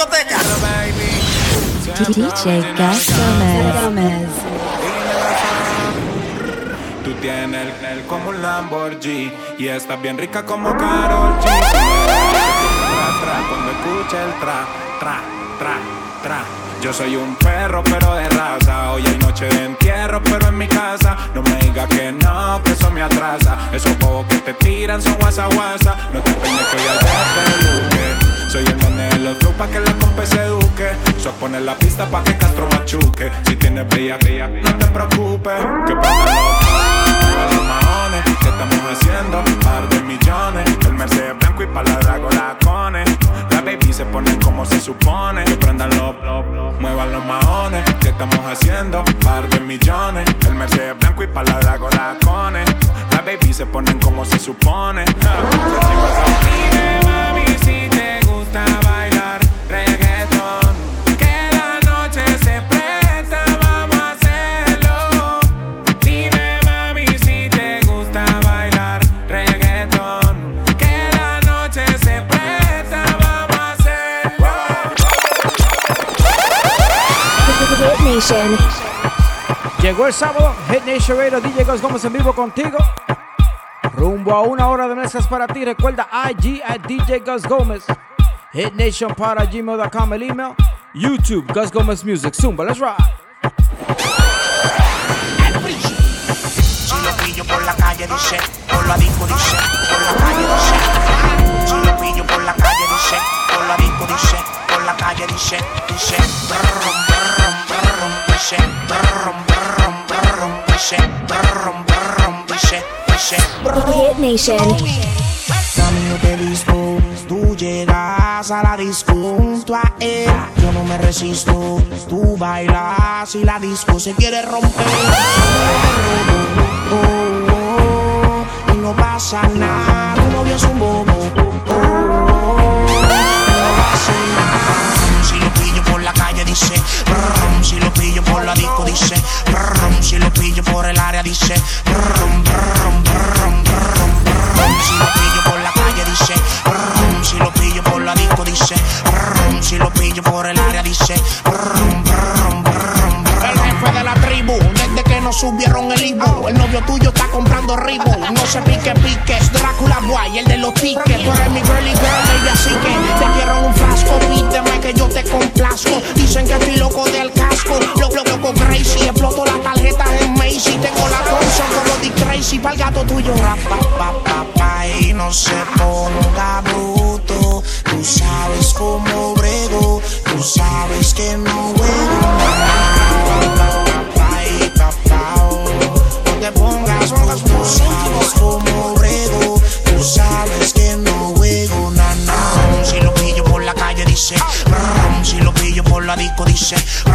discoteca. DJ Gas Gómez. Tú tienes el, el como un Lamborghini y estás bien rica como Karol G. Cuando escucha el tra, tra, tra, tra. Yo soy un perro pero de raza Hoy hay noche de entierro pero en mi casa No me digas que no, que eso me atrasa Esos juegos que te tiran son guasa guasa No te peines que hoy al peluque Soy el nene de los flow pa' que la compa se eduque. Sos poner la pista pa' que Castro machuque. Si tienes bella, bella, no te preocupes. Que pongan los, los maones Que estamos haciendo? Par de millones. El Mercedes blanco y pa' la dragolacones La baby se pone como se supone. Que prendan los, muevan los maones Que estamos haciendo? Par de millones. El Mercedes blanco y pa' la dragolacones La baby se ponen como se supone. Mami si Nation. Llegó el sábado, Hit Nation Radio, DJ Gus Gómez en vivo contigo. Rumbo a una hora de mezclas para ti. Recuerda IG at DJ Gus Gómez. Hit Nation para gmail.com el email. YouTube Gus Gómez Music. Zumba, let's ride. Si lo pillo por la calle dice, por la disco dice, por la calle dice. Si lo pillo por la calle dice, por la disco dice, por la calle dice, dice. Dice. Brum, brum, brum, dice. Brum, brum, dice, dice. Hit Nation. Mami, yo te visto, tú llegas a la disco junto a él. Yo no me resisto, tú bailas y la disco se quiere romper. Oh, oh, oh, y no pasa nada, tu novio es un bobo. Oh, oh. Si lo pillo por la calle dice, brum, si lo pillo por la disco dice, brum, si lo pillo por el área dice, brum, brum, brum, brum. Si lo pillo por la calle dice, brum, si lo pillo por la disco dice, brum, si lo pillo por el área dice, brum, brum, brum. El jefe de la tribu, desde que nos subieron el Ibu, el novio tuyo está comprando Ribu. No se pique pique, es Drácula Boy, el de los tickets. Tú eres mi girly girl, ella sí que te quiero yo te complazco. Dicen que estoy loco del casco, loco, loco, loco, crazy. Exploto las tarjetas en Macy, tengo la Thompson como Dick Tracy, pa'l gato tuyo. Pa, pa, pa, pa, y no se ponga bruto. Tú sabes cómo brego, tú sabes que no No te pongas bruto, sabes cómo brego, tú sabes la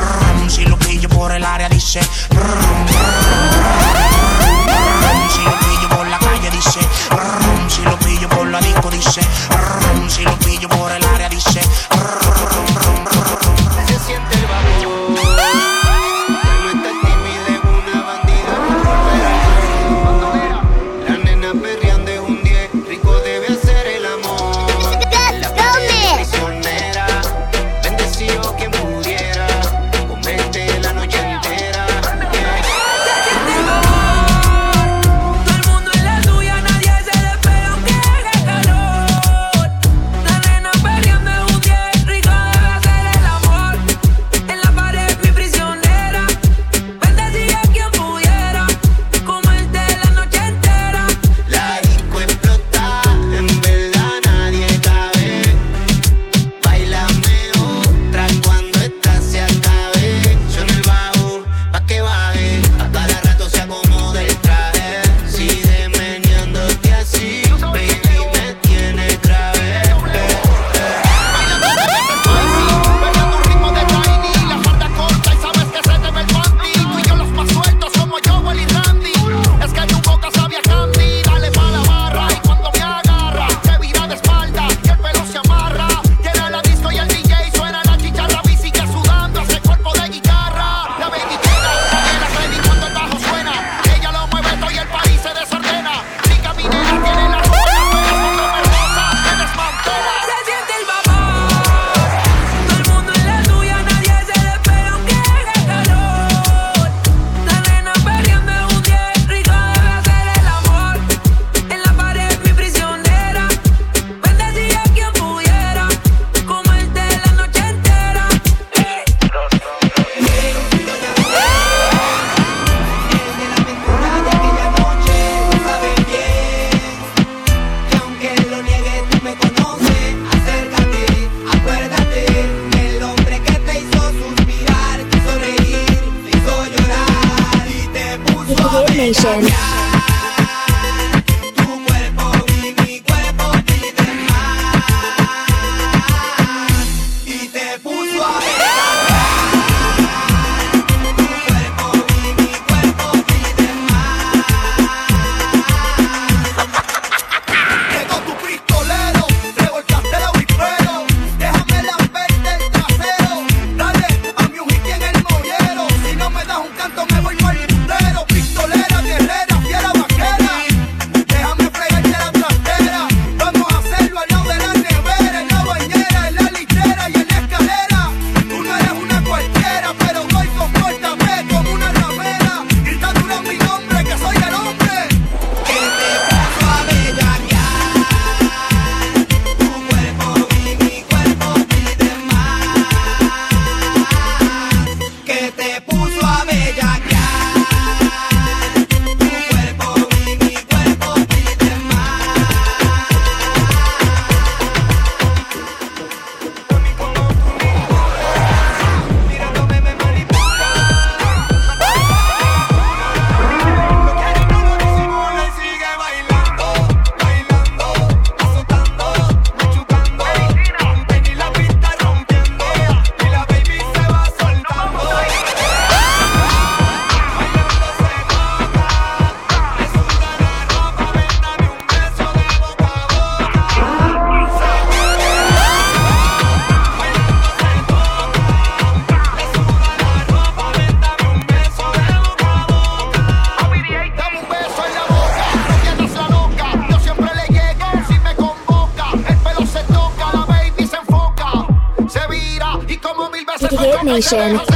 Nation.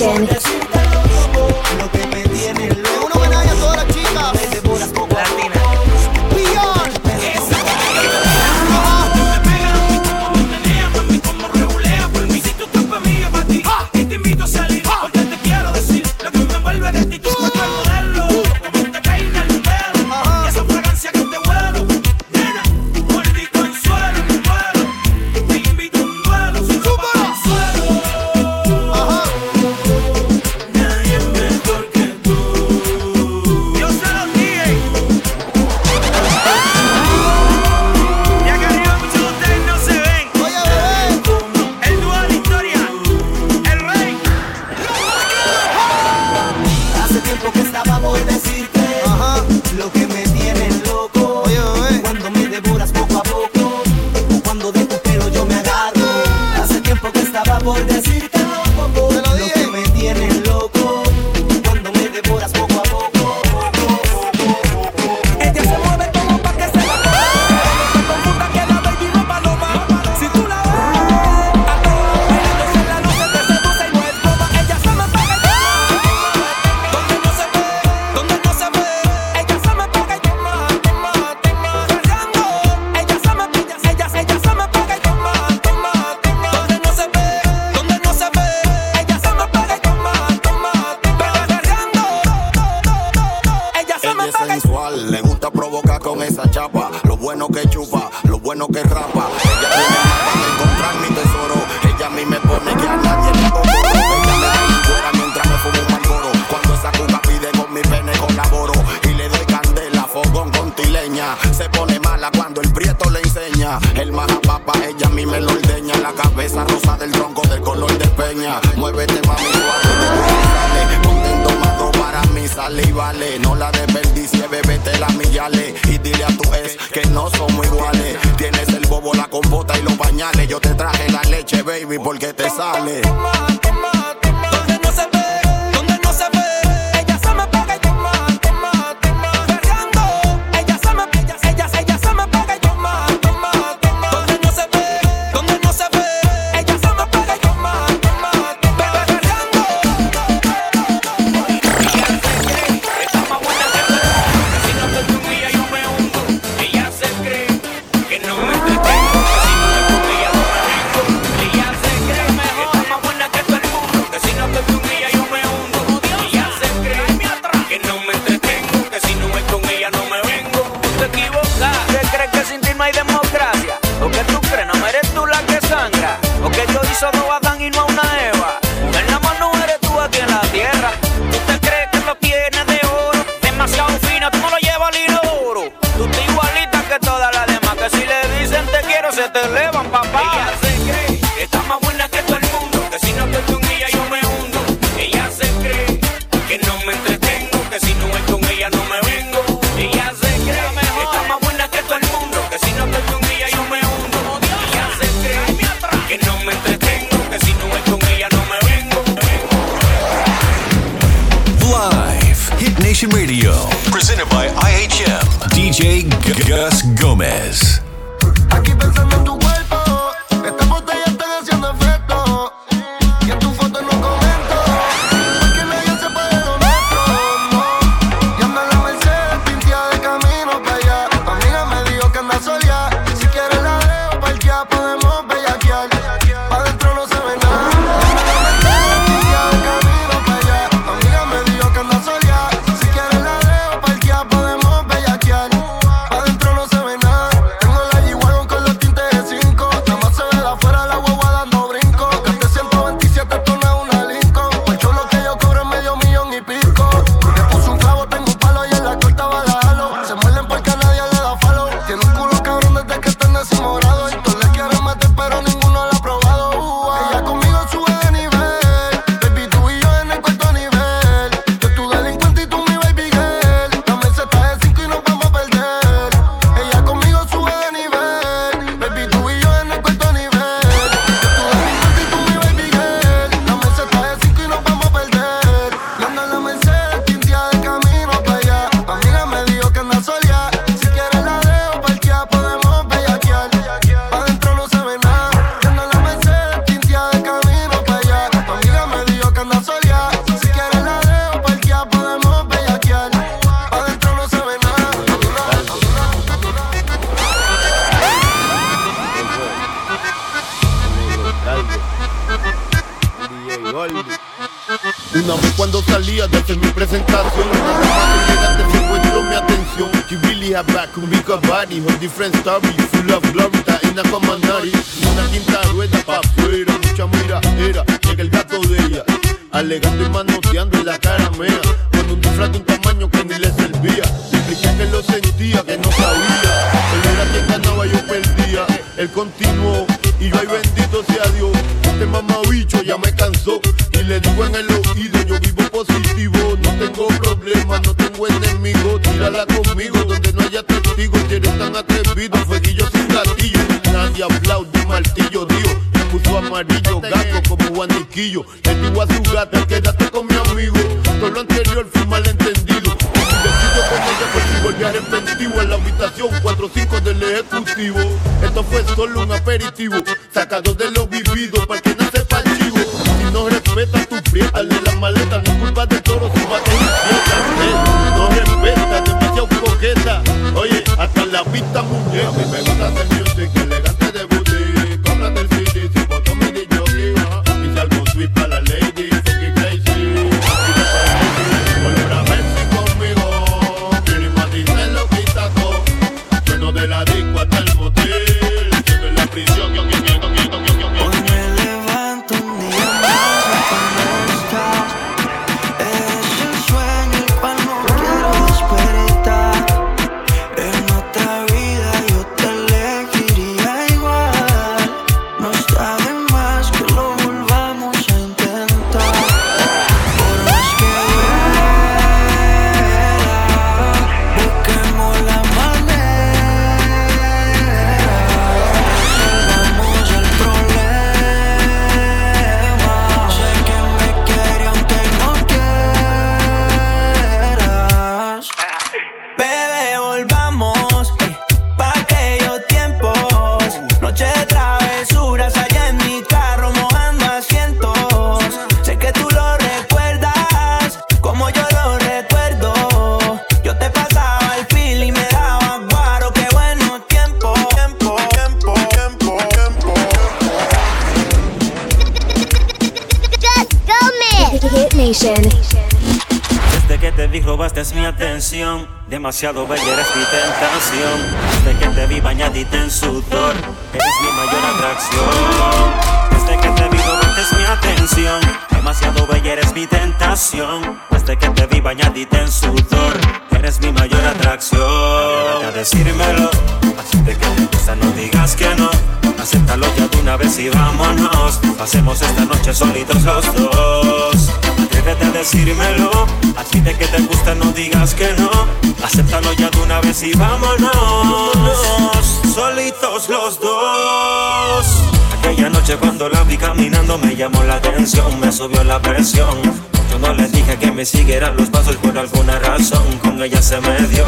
Nation. sensual, le gusta provocar con esa chapa. Lo bueno que chupa, lo bueno que rapa. Ella tiene mapa de encontrar mi tesoro. Ella a mí me pone que a nadie le hago Ella me da fuera mientras me fumo un malboro. Cuando esa cuca pide con mi pene colaboro. Y le doy candela, fogón con tileña. Se pone mala cuando el prieto le enseña. El majapapa, ella a mí me lo ordeña. La cabeza rosa del tronco del color de peña. Muévete mami. No la desperdicie, bebete la millales. Y dile a tu ex que no somos iguales. Tienes el bobo, la compota y los pañales. Yo te traje la leche, baby, porque te sale. papá. Ella se cree que está más buena que todo el mundo, que si no estoy con ella yo me hundo. Ella se cree que no me entretengo, que si no estoy con ella no me vengo. Ella se cree mejor. que está más buena que todo el mundo, que si no estoy con ella yo me hundo. Ella se cree que no me entretengo, que si no estoy con ella no me vengo. Live Hit Nation Radio, presented by IHM. DJ Gus Gomez. Her different story, full of glory, está in a comanari. Una quinta rueda pa' afuera, mucha mira era, llega el gato de ella, alegando y manoteando sacado de lo Demasiado bella eres mi tentación. Desde que te vi bañadita en sudor Eres mi mayor atracción. Desde que te vi robaste mi atención Demasiado bella eres mi tentación. Desde que te vi bañadita en sudor Eres mi mayor atracción. A decírmelo de que te gusta no digas que no. Acéptalo ya de una vez y vámonos. Pasemos esta noche solitos los dos Atrévete a decírmelo Así de que te gusta no digas que no. Acéptalo ya de una vez y vámonos. Solitos los dos. Aquella noche cuando la vi caminando me llamó la atención Me subió la presión Yo no le dije que me siguiera los pasos por alguna razón Con ella se me dio.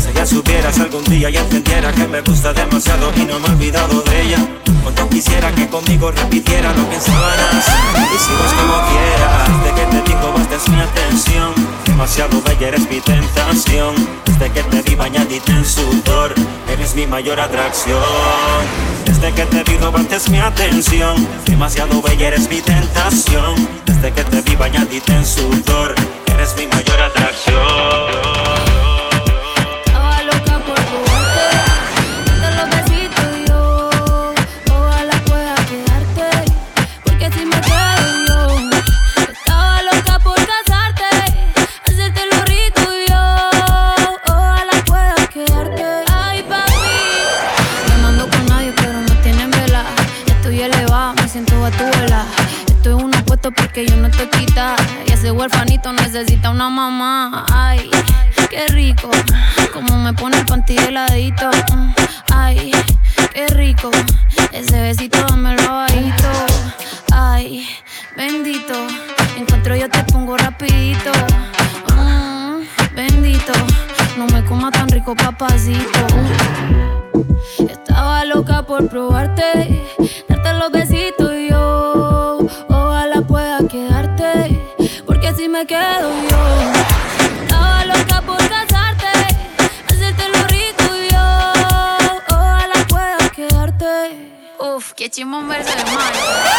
Si ella supieras algún día y entendiera que me gusta demasiado Y no me he olvidado de ella. Cuando quisiera que conmigo repitiera lo que en sábanas Hicimos como quieras Desde que te digo bastes mi atención. Demasiado bella eres mi tentación Desde que te vi bañadita en sudor Eres mi mayor atracción. Desde que te vi robaste mi atención Demasiado bella eres mi tentación Desde que te vi bañadita Eres mi mayor atracción. Estaba loca por jugarte, lo los besitos. Yo, ojalá pueda quedarte. Porque si me cae, yo. Estaba loca por casarte, hacerte los ritos. Yo, ojalá pueda quedarte. Ay, papi, no mando con nadie, pero no tienen vela. Estoy elevado, me siento a tu vela. Esto una puerta porque yo no te quita. Ese huerfanito necesita una mamá. Ay, qué rico. Como me pone el panty heladito. Ay, qué rico. Ese besito dámelo bajito. Ay, bendito. Encuentro yo te pongo rapidito. Mm, bendito. No me coma tan rico, papacito. Estaba loca por probarte, darte los besitos me quedo yo. Estaba loca por casarte, hacerte lo rico yo. Ojalá pueda quedarte. Uf, qué chimón verse el mar.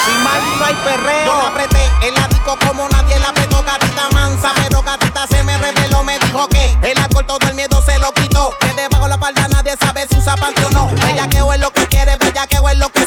Sin mal no hay perreo. Yo la apreté el disco como nadie la apretó. Gatita mansa, pero gatita se me reveló. Me dijo que el alcohol todo el miedo se lo quitó. Que debajo la palda nadie sabe si usa panty o no. Bellaqueo es lo que quiere, bellaqueo es lo que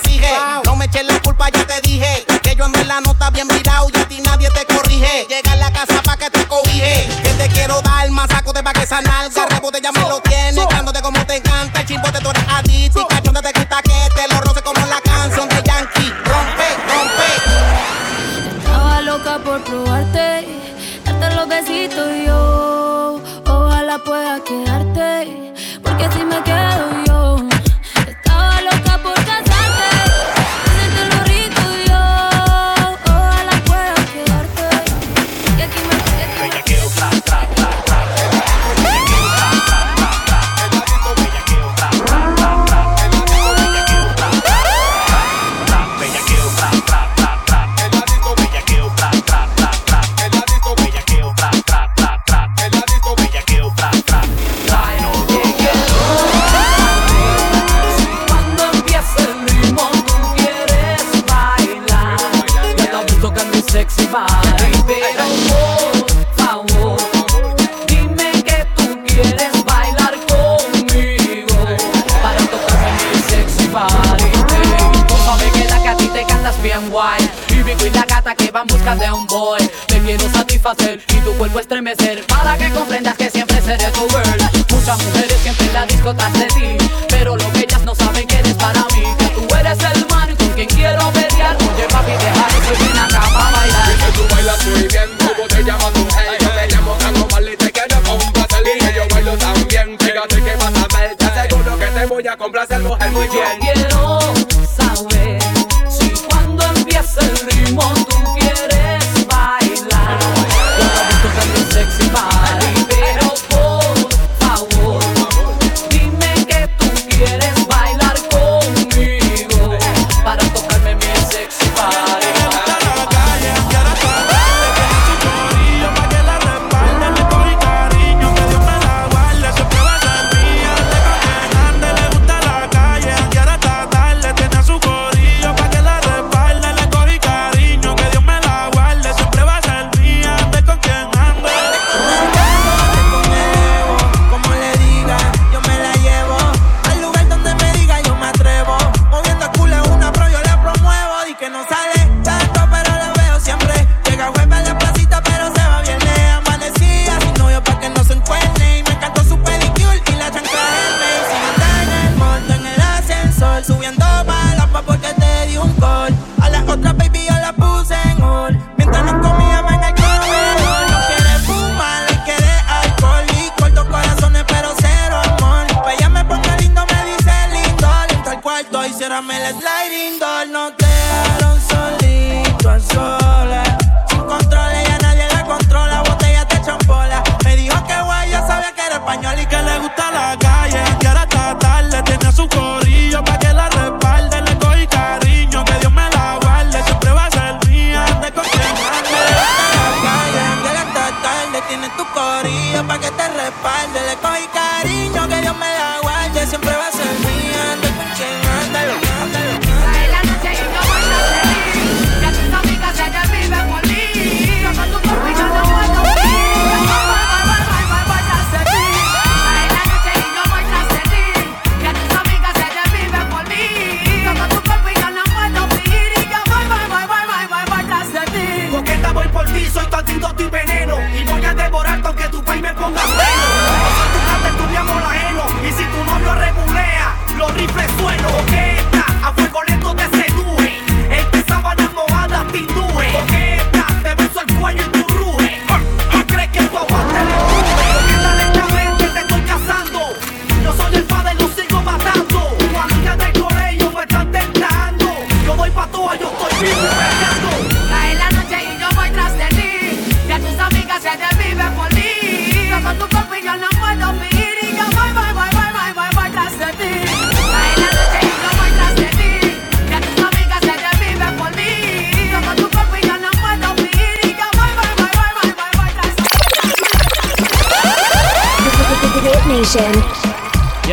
Cae noche y yo voy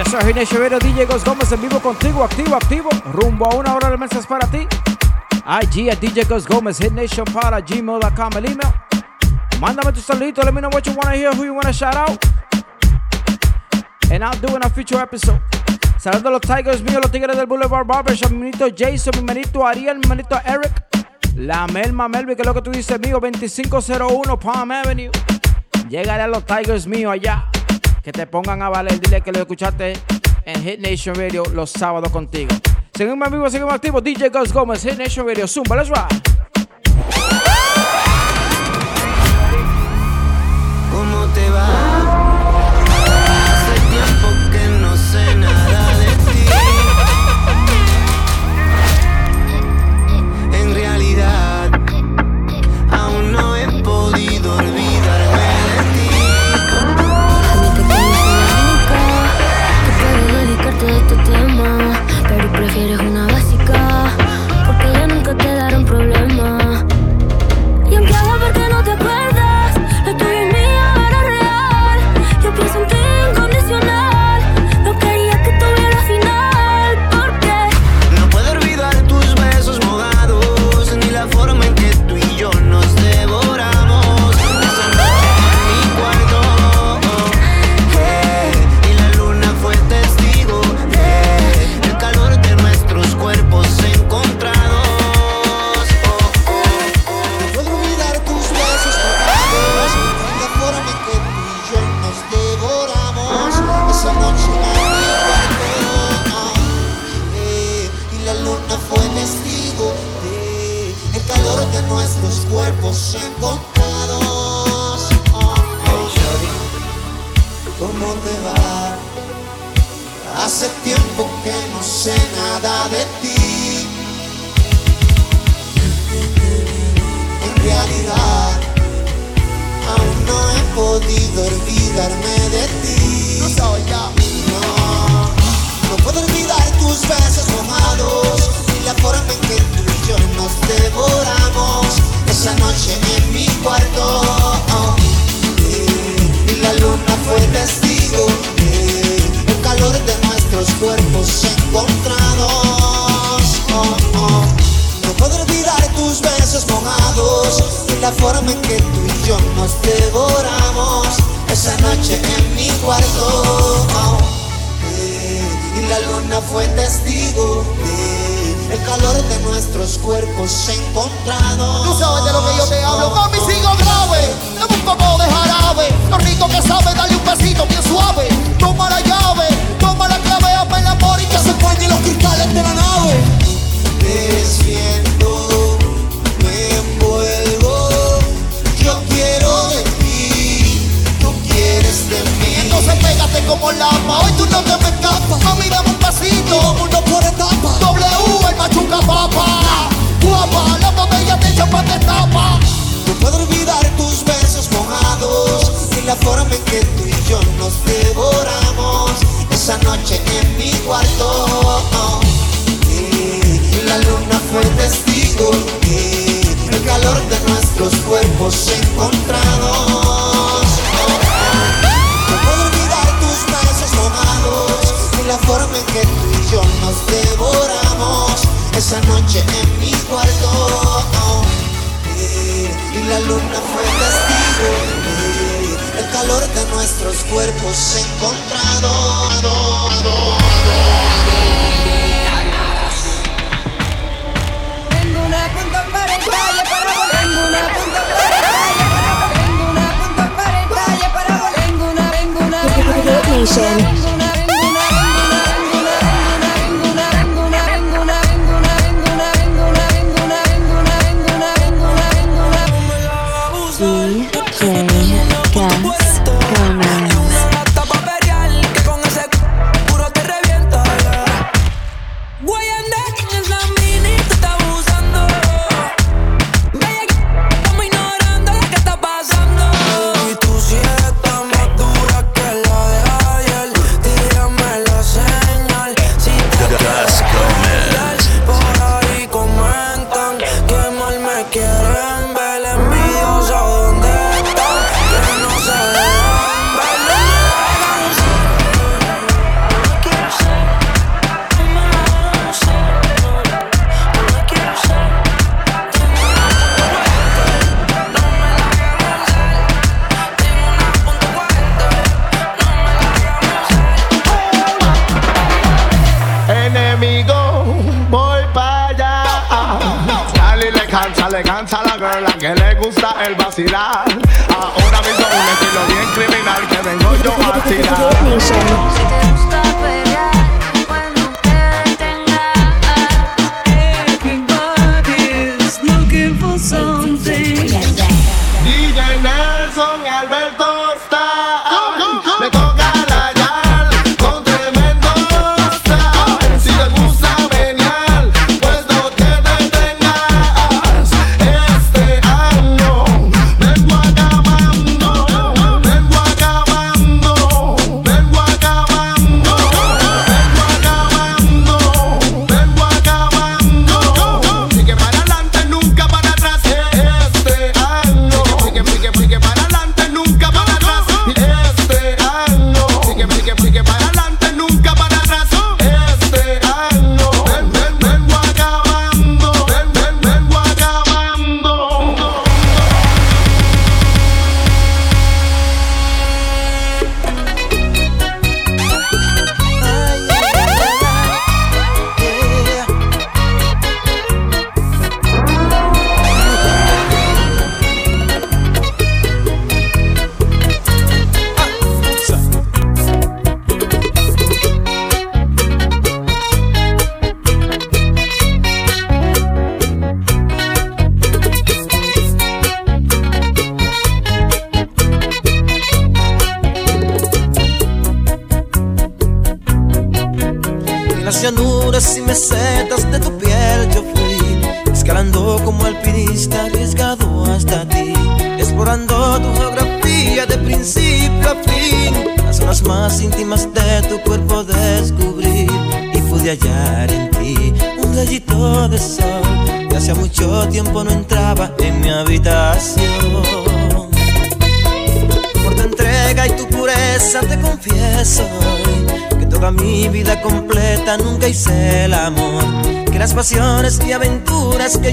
soy Gómez en vivo contigo, activo, activo, rumbo a una hora de mesas para ti. IG at DJ Gus Gomez, hitnationpod at gmail.com, el email. Mándame tu saludito, let me know what you want to hear, who you want to shout out. And I'll do in a future episode. Saludos a los Tigers míos, los Tigres del Boulevard Barbershop, mi manito Jason, mi manito Ariel, mi manito Eric. La Melma Melvi, que es lo que tú dices, mío, 2501 Palm Avenue. Llegaré a los Tigers míos allá. Que te pongan a valer, dile que lo escuchaste en Hit Nation Radio los sábados contigo. Seguimos amigos, seguimos activos. DJ Ghost Gómez en Nation Video. Zumba, let's ride.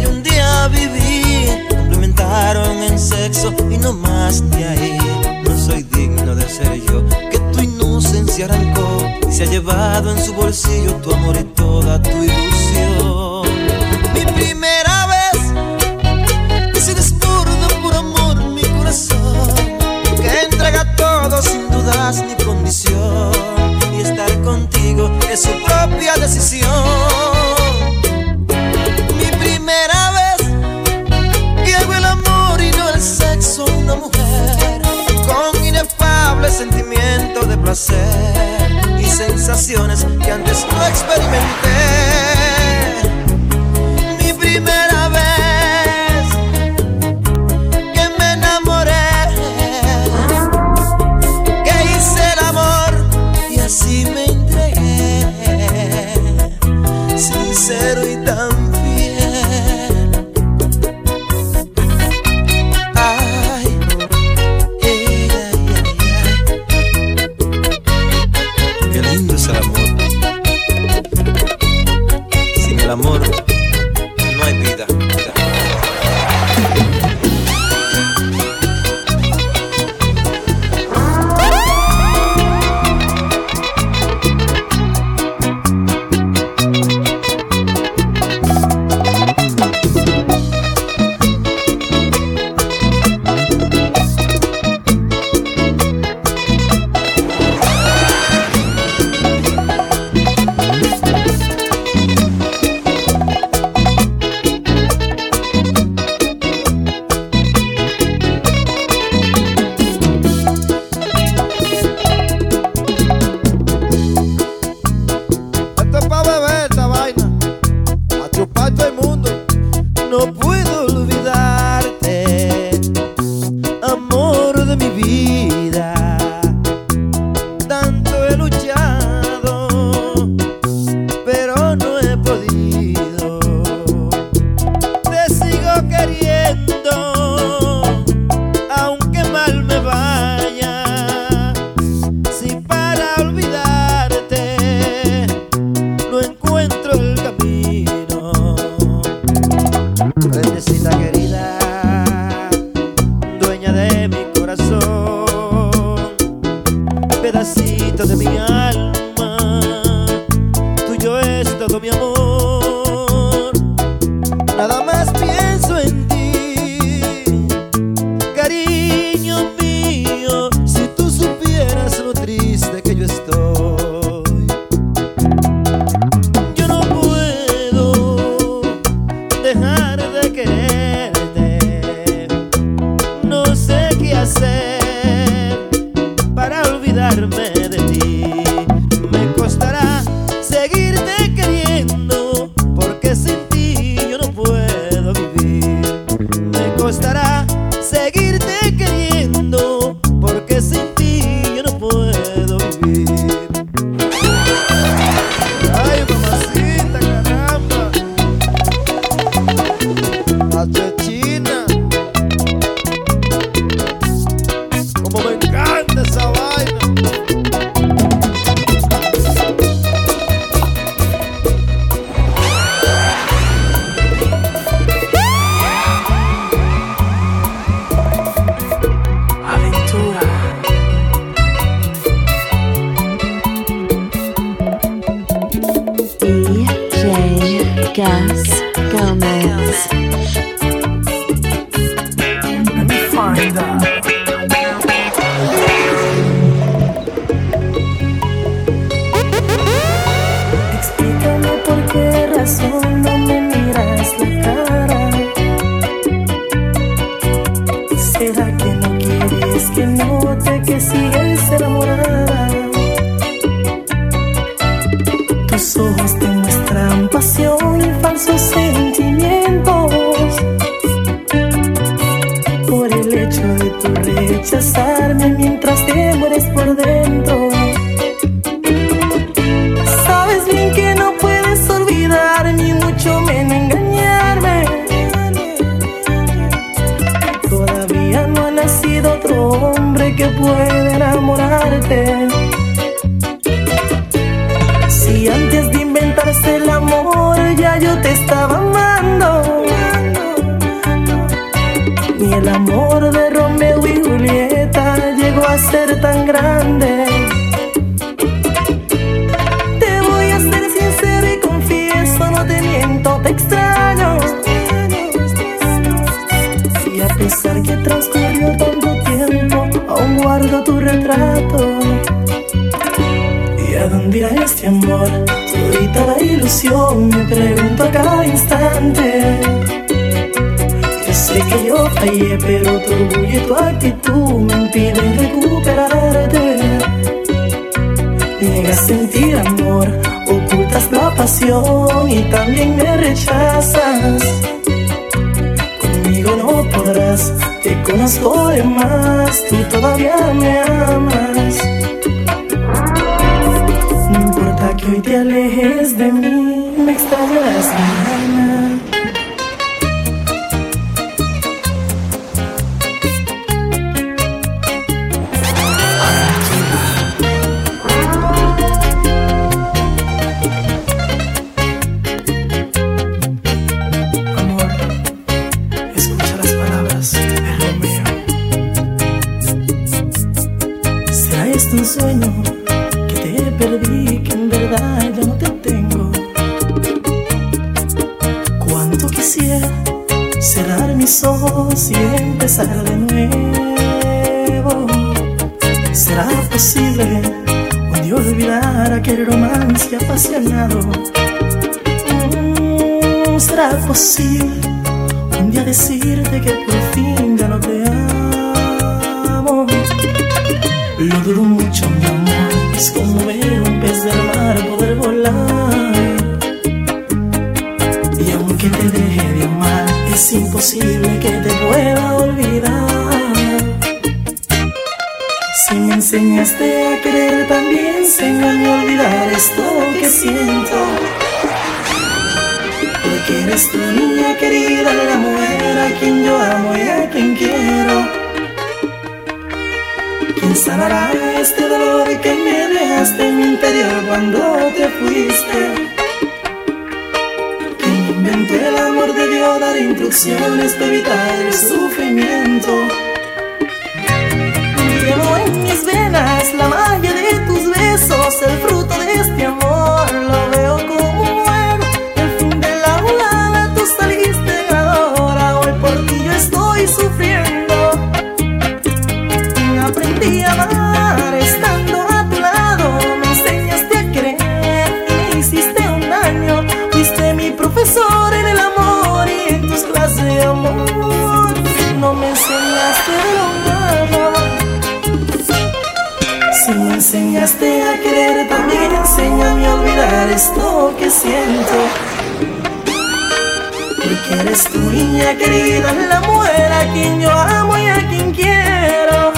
Yo un Me pregunto a cada instante. Yo sé que yo fallé, pero tu orgullo y tu actitud me impiden recuperarte. Niegas sentir amor, ocultas la pasión y también me rechazas. Conmigo no podrás, te conozco de más, tú todavía me amas. Que hoy te alejes de mí, me extrañarás es imposible que te pueda olvidar. Si me enseñaste a querer, también enséñame a olvidar esto que siento. Porque eres tu niña querida, la mujer a quien yo amo y a quien quiero. ¿Quién sanará este dolor que me dejaste en mi interior cuando te fuiste? Instrucciones para evitar el sufrimiento? Llevo en mis venas la magia de tus besos, el fruto de este amor. Lo veo como querer, también enséñame a olvidar esto que siento. Porque eres tu niña querida, la mujer a quien yo amo y a quien quiero.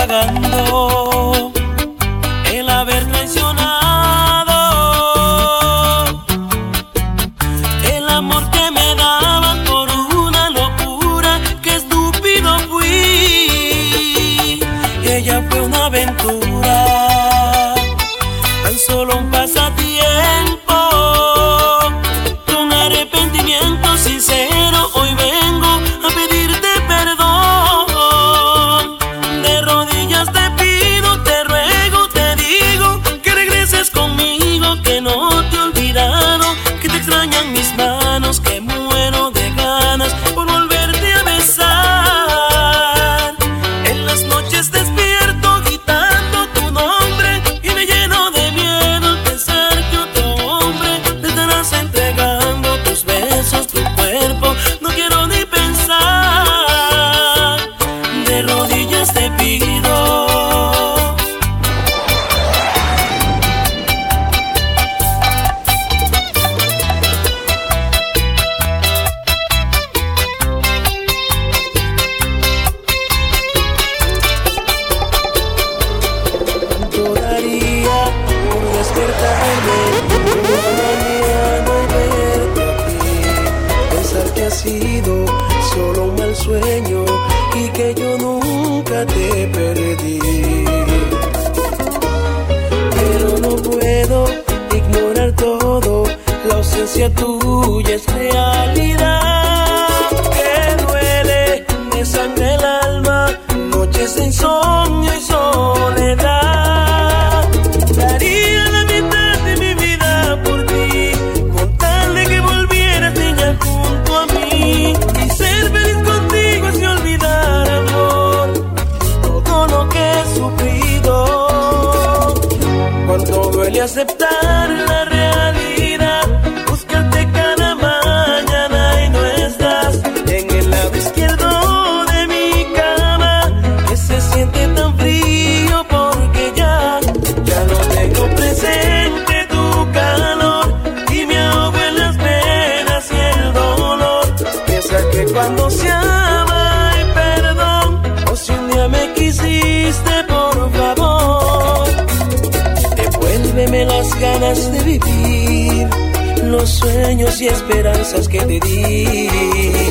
Pagando huyes. Y esperanzas que te di.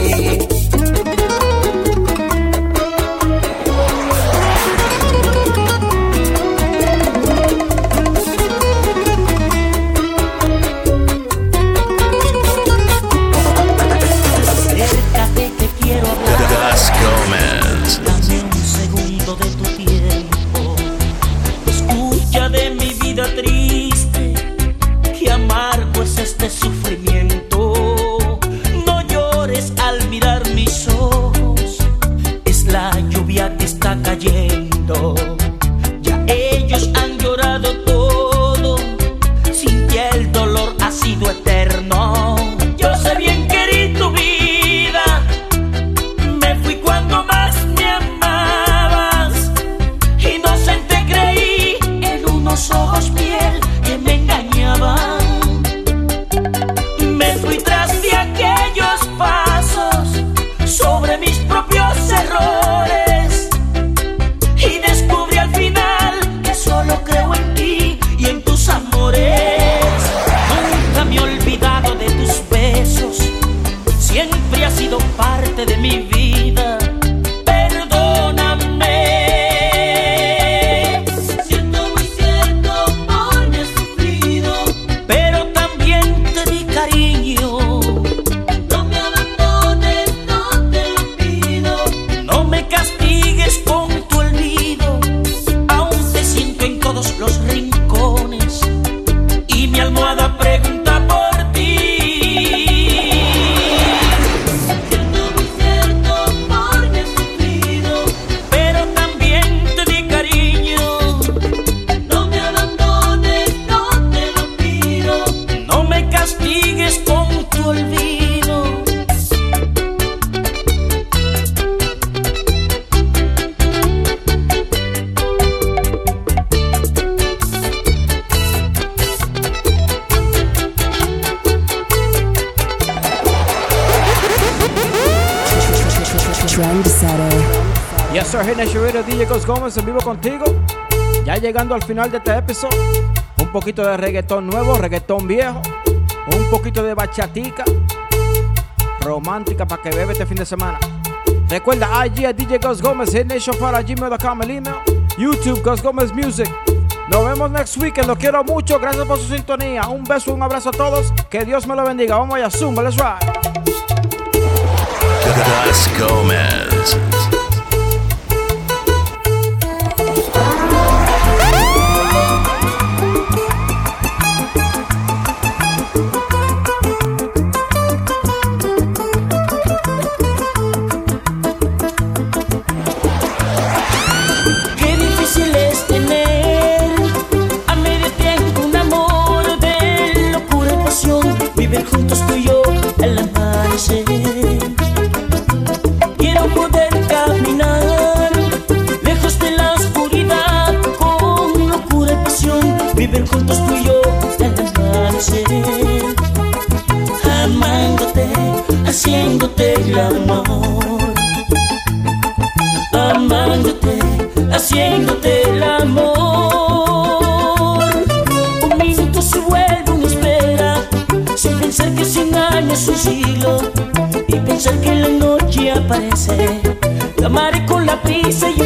Trendsetter. Yes, sir, Hidden Shirito, DJ Cos Gómez en vivo contigo. Ya llegando al final de este episodio. Un poquito de reggaetón nuevo, reggaetón viejo. Un poquito de bachatica. Romántica para que bebe este fin de semana. Recuerda IG a DJ Cos Gómez, Nation para gmail.com, el email. YouTube, Cos Gómez Music. Nos vemos next weekend, los quiero mucho, gracias por su sintonía. Un beso, un abrazo a todos, que Dios me lo bendiga. Vamos allá, Zumba, let's ride. Qué difícil es tener a medio tiempo un amor de locura y pasión, vivir juntos. siglo y pensar que la noche aparece. La mare con la prisa y